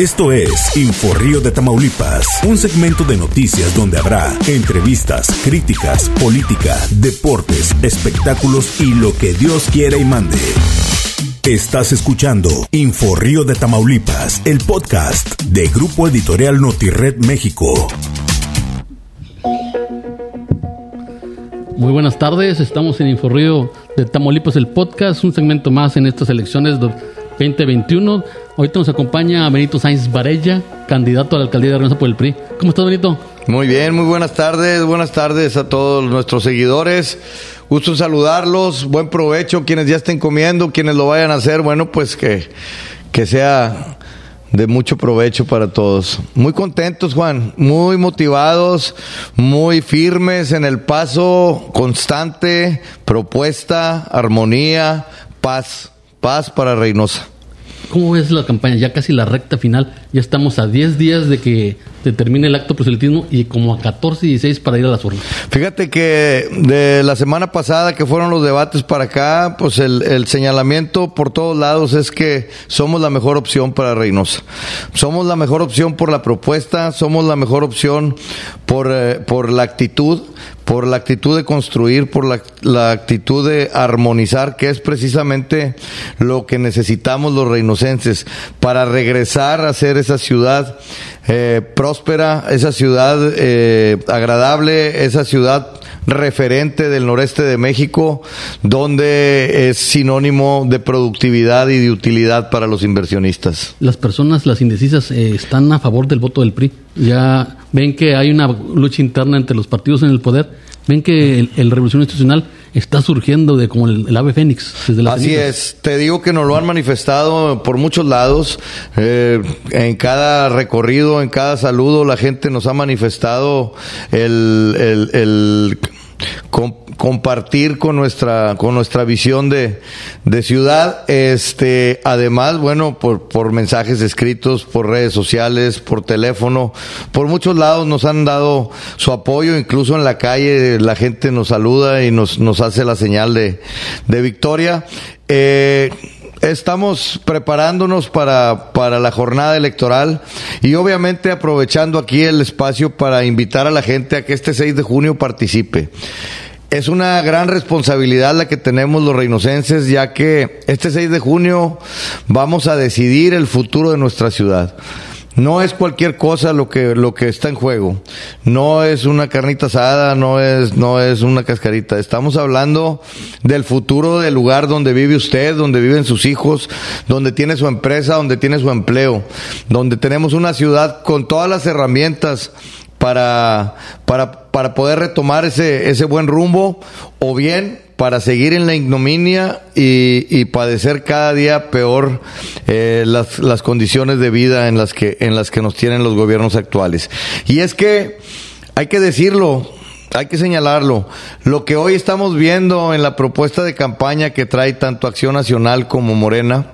Esto es Inforrío de Tamaulipas, un segmento de noticias donde habrá entrevistas, críticas, política, deportes, espectáculos y lo que Dios quiera y mande. Estás escuchando Inforrío de Tamaulipas, el podcast de Grupo Editorial Notired México. Muy buenas tardes, estamos en Inforrío de Tamaulipas, el podcast, un segmento más en estas elecciones 2021. Ahorita nos acompaña Benito Sainz Varella, candidato a la alcaldía de Reynosa por el PRI. ¿Cómo estás, Benito? Muy bien, muy buenas tardes. Buenas tardes a todos nuestros seguidores. Gusto saludarlos. Buen provecho. Quienes ya estén comiendo, quienes lo vayan a hacer, bueno, pues que, que sea de mucho provecho para todos. Muy contentos, Juan, muy motivados, muy firmes en el paso constante, propuesta, armonía, paz, paz para Reynosa. ¿Cómo ves la campaña? Ya casi la recta final. Ya estamos a 10 días de que te termine el acto proselitismo y como a 14 y 16 para ir a las urnas. Fíjate que de la semana pasada que fueron los debates para acá, pues el, señalamiento por todos lados es que somos la mejor opción para Reynosa. Somos la mejor opción por la propuesta, somos la mejor opción por, eh, por la actitud, por la actitud de construir, por la, la, actitud de armonizar, que es precisamente lo que necesitamos los reinocenses para regresar a ser esa ciudad eh, próspera, esa ciudad eh, agradable, esa ciudad referente del noreste de México, donde es sinónimo de productividad y de utilidad para los inversionistas. Las personas, las indecisas, eh, están a favor del voto del PRI. Ya ven que hay una lucha interna entre los partidos en el poder, ven que el, el Revolución Institucional está surgiendo de como el, el ave fénix. Desde las Así cenizas. es, te digo que nos lo han manifestado por muchos lados, eh, en cada recorrido, en cada saludo, la gente nos ha manifestado el, el, compartir con nuestra con nuestra visión de, de, ciudad. Este además bueno por, por mensajes escritos por redes sociales por teléfono por muchos lados nos han dado su apoyo. Incluso en la calle la gente nos saluda y nos, nos hace la señal de, de victoria. Eh, Estamos preparándonos para, para la jornada electoral y obviamente aprovechando aquí el espacio para invitar a la gente a que este 6 de junio participe. Es una gran responsabilidad la que tenemos los reinocenses, ya que este 6 de junio vamos a decidir el futuro de nuestra ciudad. No es cualquier cosa lo que, lo que está en juego. No es una carnita asada, no es, no es una cascarita. Estamos hablando del futuro del lugar donde vive usted, donde viven sus hijos, donde tiene su empresa, donde tiene su empleo, donde tenemos una ciudad con todas las herramientas para, para, para poder retomar ese, ese buen rumbo o bien para seguir en la ignominia y, y padecer cada día peor eh, las, las condiciones de vida en las que en las que nos tienen los gobiernos actuales. Y es que hay que decirlo, hay que señalarlo. Lo que hoy estamos viendo en la propuesta de campaña que trae tanto Acción Nacional como Morena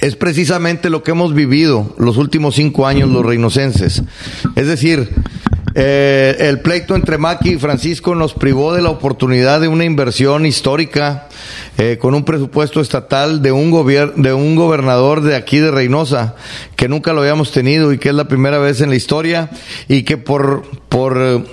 es precisamente lo que hemos vivido los últimos cinco años los reinocenses. Es decir, eh, el pleito entre Maki y Francisco nos privó de la oportunidad de una inversión histórica eh, con un presupuesto estatal de un, de un gobernador de aquí de Reynosa, que nunca lo habíamos tenido y que es la primera vez en la historia y que por, por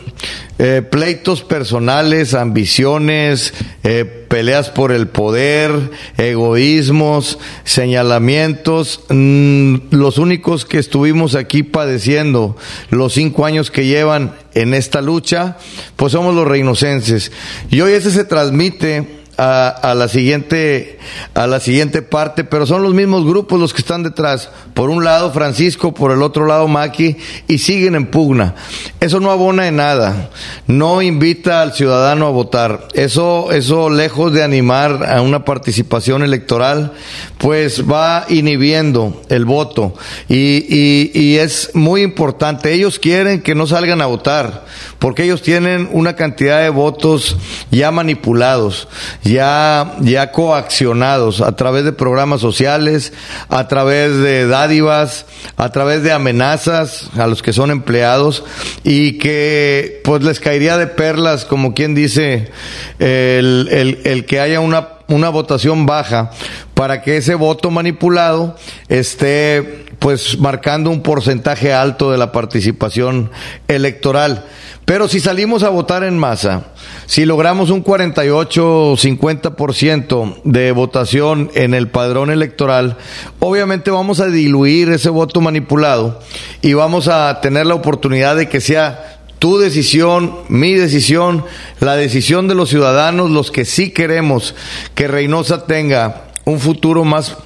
eh, pleitos personales, ambiciones, eh, peleas por el poder, egoísmos, señalamientos, mmm, los únicos que estuvimos aquí padeciendo los cinco años que llevan en esta lucha, pues somos los reinocenses. Y hoy ese se transmite a, a, la siguiente a la siguiente parte, pero son los mismos grupos los que están detrás. Por un lado Francisco, por el otro lado Maki y siguen en pugna. Eso no abona en nada. No invita al ciudadano a votar. Eso eso lejos de animar a una participación electoral, pues va inhibiendo el voto y, y, y es muy importante. Ellos quieren que no salgan a votar porque ellos tienen una cantidad de votos ya manipulados ya, ya coaccionados a través de programas sociales, a través de dádivas, a través de amenazas a los que son empleados y que pues les caería de perlas, como quien dice, el, el, el que haya una una votación baja para que ese voto manipulado esté pues marcando un porcentaje alto de la participación electoral. Pero si salimos a votar en masa, si logramos un 48 o 50% de votación en el padrón electoral, obviamente vamos a diluir ese voto manipulado y vamos a tener la oportunidad de que sea tu decisión, mi decisión, la decisión de los ciudadanos, los que sí queremos que Reynosa tenga un futuro más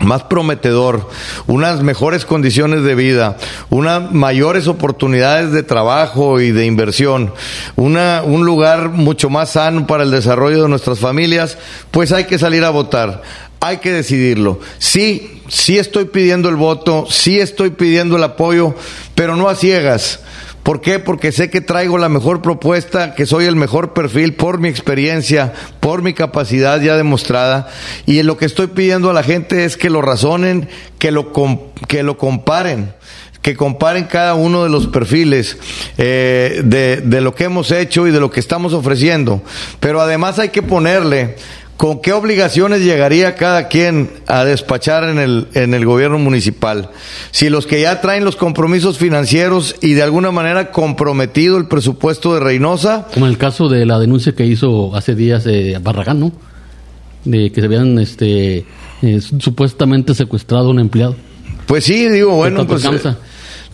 más prometedor, unas mejores condiciones de vida, unas mayores oportunidades de trabajo y de inversión, una, un lugar mucho más sano para el desarrollo de nuestras familias, pues hay que salir a votar. Hay que decidirlo. Sí, sí estoy pidiendo el voto, sí estoy pidiendo el apoyo, pero no a ciegas ¿Por qué? Porque sé que traigo la mejor propuesta, que soy el mejor perfil por mi experiencia, por mi capacidad ya demostrada. Y lo que estoy pidiendo a la gente es que lo razonen, que lo, que lo comparen que comparen cada uno de los perfiles eh, de, de, lo que hemos hecho y de lo que estamos ofreciendo. Pero además hay que ponerle ¿Con qué obligaciones llegaría cada quien a despachar en el, en el gobierno municipal? Si los que ya traen los compromisos financieros y de alguna manera comprometido el presupuesto de Reynosa. Como en el caso de la denuncia que hizo hace días de Barragán, ¿no? De que se habían este, eh, supuestamente secuestrado a un empleado. Pues sí, digo, bueno, pues.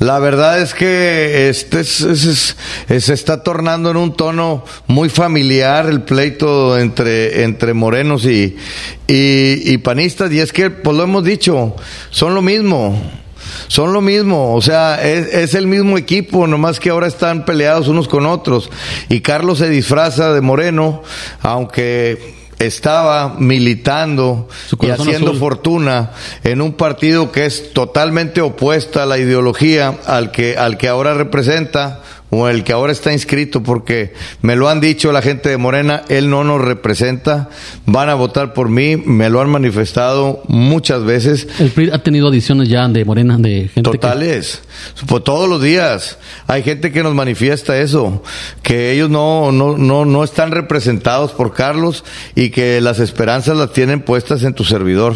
La verdad es que este se está tornando en un tono muy familiar el pleito entre, entre morenos y, y, panistas. Y es que, pues lo hemos dicho, son lo mismo. Son lo mismo, o sea, es, es, el mismo equipo, nomás que ahora están peleados unos con otros. Y Carlos se disfraza de moreno, aunque estaba militando y haciendo fortuna en un partido que es totalmente opuesta a la ideología al que, al que ahora representa o el que ahora está inscrito, porque me lo han dicho la gente de Morena, él no nos representa, van a votar por mí, me lo han manifestado muchas veces. El PRI ha tenido adiciones ya de Morena, de gente. Totales, pues todos los días. Hay gente que nos manifiesta eso, que ellos no, no, no, no están representados por Carlos y que las esperanzas las tienen puestas en tu servidor.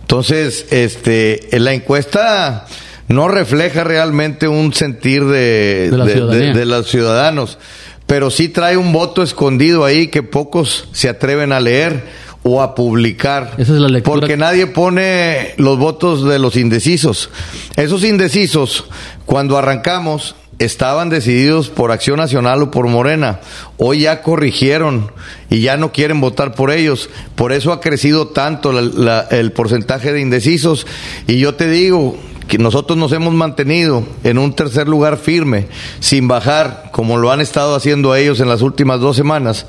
Entonces, este, en la encuesta, no refleja realmente un sentir de, de, los ciudadanos, pero sí trae un voto escondido ahí que pocos se atreven a leer o a publicar. Esa es la lectura. Porque nadie pone los votos de los indecisos. Esos indecisos, cuando arrancamos, estaban decididos por Acción Nacional o por Morena. Hoy ya corrigieron y ya no quieren votar por ellos. Por eso ha crecido tanto el porcentaje de indecisos. Y yo te digo, que nosotros nos hemos mantenido en un tercer lugar firme, sin bajar, como lo han estado haciendo ellos en las últimas dos semanas.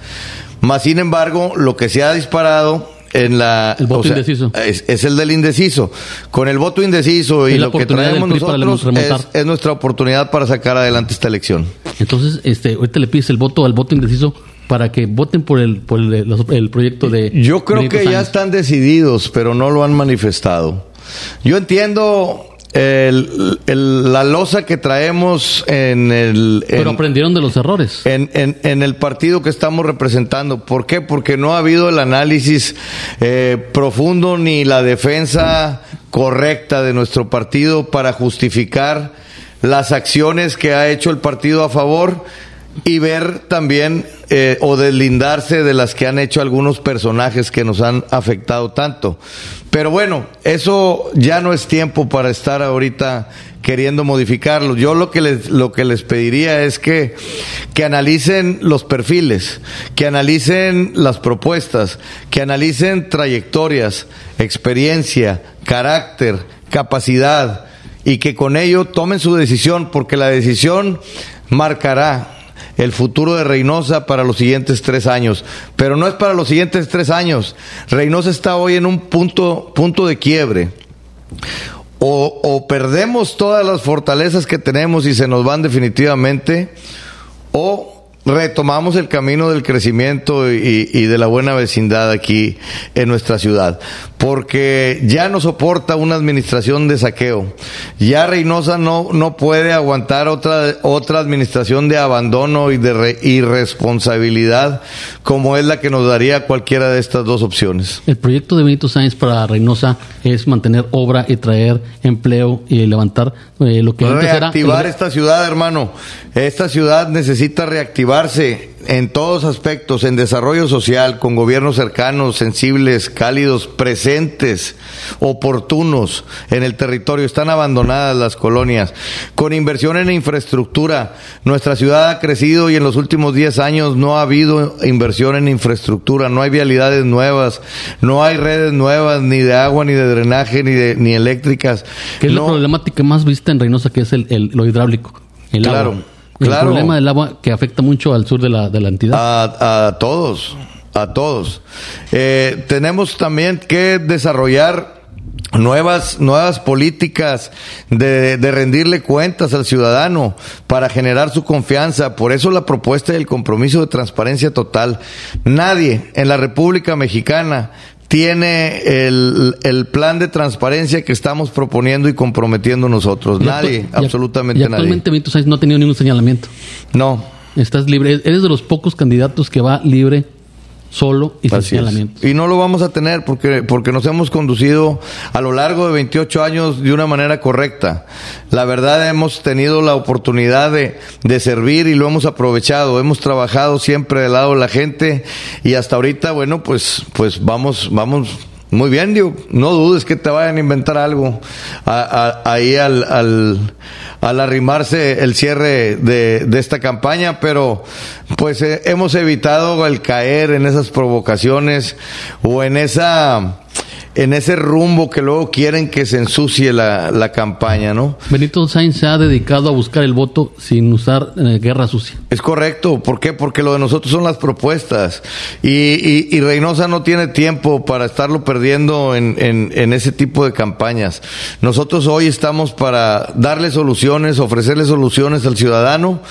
Más sin embargo, lo que se ha disparado en la el voto indeciso. es, el del indeciso. Con el voto indeciso y, lo que traemos nosotros es, nuestra oportunidad para sacar adelante esta elección. Entonces este ahorita le pides el voto al voto indeciso para que voten por el por el, proyecto de yo creo que ya están decididos pero no lo han manifestado. Yo entiendo el, la losa que traemos en el... Pero aprendieron de los errores. En, en, en, el partido que estamos representando. ¿Por qué? Porque no ha habido el análisis eh, profundo ni la defensa correcta de nuestro partido para justificar las acciones que ha hecho el partido a favor y ver también eh, o deslindarse de las que han hecho algunos personajes que nos han afectado tanto. Pero bueno, eso ya no es tiempo para estar ahorita queriendo modificarlo. Yo lo que les, lo que les pediría es que, que analicen los perfiles, que analicen las propuestas, que analicen trayectorias, experiencia, carácter, capacidad y que con ello tomen su decisión, porque la decisión marcará el futuro de Reynosa para los siguientes tres años. Pero no es para los siguientes tres años. Reynosa está hoy en un punto, punto de quiebre. O, o perdemos todas las fortalezas que tenemos y se nos van definitivamente, o retomamos el camino del crecimiento y, y, de la buena vecindad aquí en nuestra ciudad, porque ya no soporta una administración de saqueo. Ya Reynosa no, no puede aguantar otra, otra administración de abandono y de irresponsabilidad como es la que nos daría cualquiera de estas dos opciones. El proyecto de Benito Sáenz para Reynosa es mantener obra y traer empleo y levantar eh, lo que antes Reactivar esta ciudad, hermano. Esta ciudad necesita en todos aspectos, en desarrollo social, con gobiernos cercanos, sensibles, cálidos, presentes, oportunos en el territorio. Están abandonadas las colonias. Con inversión en infraestructura, nuestra ciudad ha crecido y en los últimos 10 años no ha habido inversión en infraestructura, no hay vialidades nuevas, no hay redes nuevas, ni de agua, ni de drenaje, ni, de, ni eléctricas. ¿Qué es la problemática más vista en Reynosa, que es el, lo hidráulico? El claro. El problema del agua que afecta mucho al sur de la, de la entidad. A, todos, a todos. Eh, tenemos también que desarrollar nuevas, nuevas políticas de, de, rendirle cuentas al ciudadano para generar su confianza. Por eso la propuesta y el compromiso de transparencia total. Nadie en la República Mexicana tiene el, el, plan de transparencia que estamos proponiendo y comprometiendo nosotros. nadie, absolutamente nadie. Actualmente Benito Sáenz no ha tenido ningún señalamiento. No. Estás libre. Eres de los pocos candidatos que va libre solo y sin señalamientos. Y no lo vamos a tener porque, porque nos hemos conducido a lo largo de 28 años de una manera correcta. La verdad hemos tenido la oportunidad de, de servir y lo hemos aprovechado. Hemos trabajado siempre del lado de la gente y hasta ahorita, bueno, pues, pues vamos, vamos muy bien, digo, no dudes que te vayan a inventar algo ahí al, al, al, arrimarse el cierre de, de esta campaña, pero pues eh, hemos evitado el caer en esas provocaciones o en esa en ese rumbo que luego quieren que se ensucie la, la campaña, ¿no? Benito Sainz se ha dedicado a buscar el voto sin usar eh, guerra sucia. Es correcto. ¿Por qué? Porque lo de nosotros son las propuestas. Y, y, y Reynosa no tiene tiempo para estarlo perdiendo en, en, en, ese tipo de campañas. Nosotros hoy estamos para darle soluciones, ofrecerle soluciones al ciudadano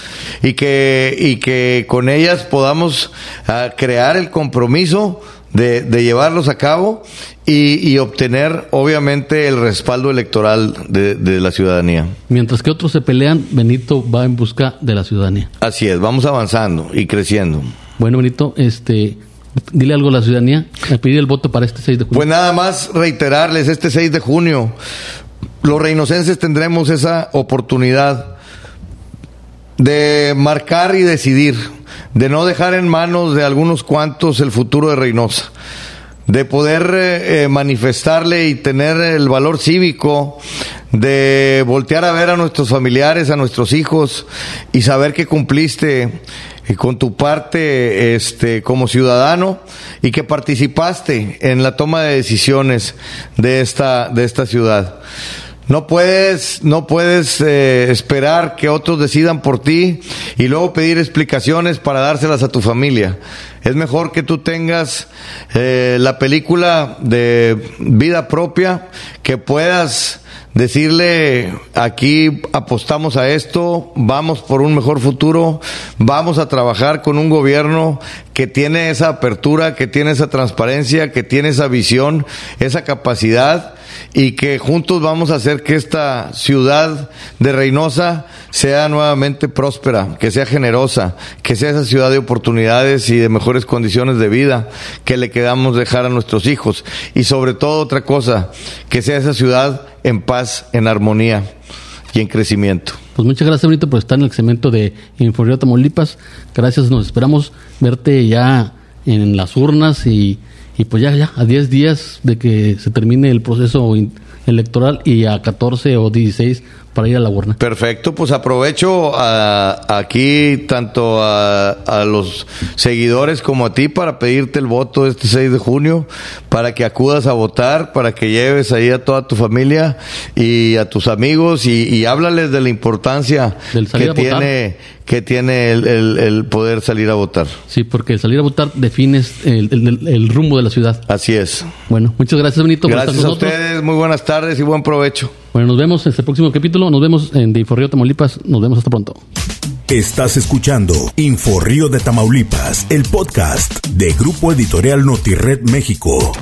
y que, y que con ellas podamos uh, crear el compromiso de, de llevarlos a cabo y, y, obtener, obviamente, el respaldo electoral de, de, la ciudadanía. Mientras que otros se pelean, Benito va en busca de la ciudadanía. Así es, vamos avanzando y creciendo. Bueno, Benito, este, dile algo a la ciudadanía, a pedir el voto para este 6 de junio. Pues nada más reiterarles, este 6 de junio, los reinocenses tendremos esa oportunidad de marcar y decidir de no dejar en manos de algunos cuantos el futuro de Reynosa, de poder eh, eh, manifestarle y tener el valor cívico de voltear a ver a nuestros familiares, a nuestros hijos y saber que cumpliste eh, con tu parte este como ciudadano y que participaste en la toma de decisiones de esta de esta ciudad. No puedes, no puedes eh, esperar que otros decidan por ti y luego pedir explicaciones para dárselas a tu familia. Es mejor que tú tengas eh, la película de vida propia, que puedas decirle aquí apostamos a esto, vamos por un mejor futuro, vamos a trabajar con un gobierno que tiene esa apertura, que tiene esa transparencia, que tiene esa visión, esa capacidad y que juntos vamos a hacer que esta ciudad de Reynosa sea nuevamente próspera, que sea generosa, que sea esa ciudad de oportunidades y de mejores condiciones de vida que le quedamos dejar a nuestros hijos. Y sobre todo otra cosa, que sea esa ciudad en paz, en armonía y en crecimiento. Pues muchas gracias, Benito, por estar en el segmento de Informe Tamaulipas. Gracias, nos esperamos verte ya en las urnas y y pues ya, ya, a 10 días de que se termine el proceso electoral y a 14 o 16 para ir a la urna. Perfecto, pues aprovecho a, aquí tanto a, a, los seguidores como a ti para pedirte el voto este 6 de junio, para que acudas a votar, para que lleves ahí a toda tu familia y a tus amigos y, y háblales de la importancia que tiene, que tiene el, el, el, poder salir a votar. Sí, porque salir a votar defines el, el, rumbo de la ciudad. Así es. Bueno, muchas gracias Benito. Gracias a ustedes, muy buenas tardes y buen provecho. Bueno, nos vemos en este próximo capítulo. Nos vemos en de Inforrío Tamaulipas. Nos vemos hasta pronto. Estás escuchando Inforrío de Tamaulipas, el podcast de Grupo Editorial Notired México.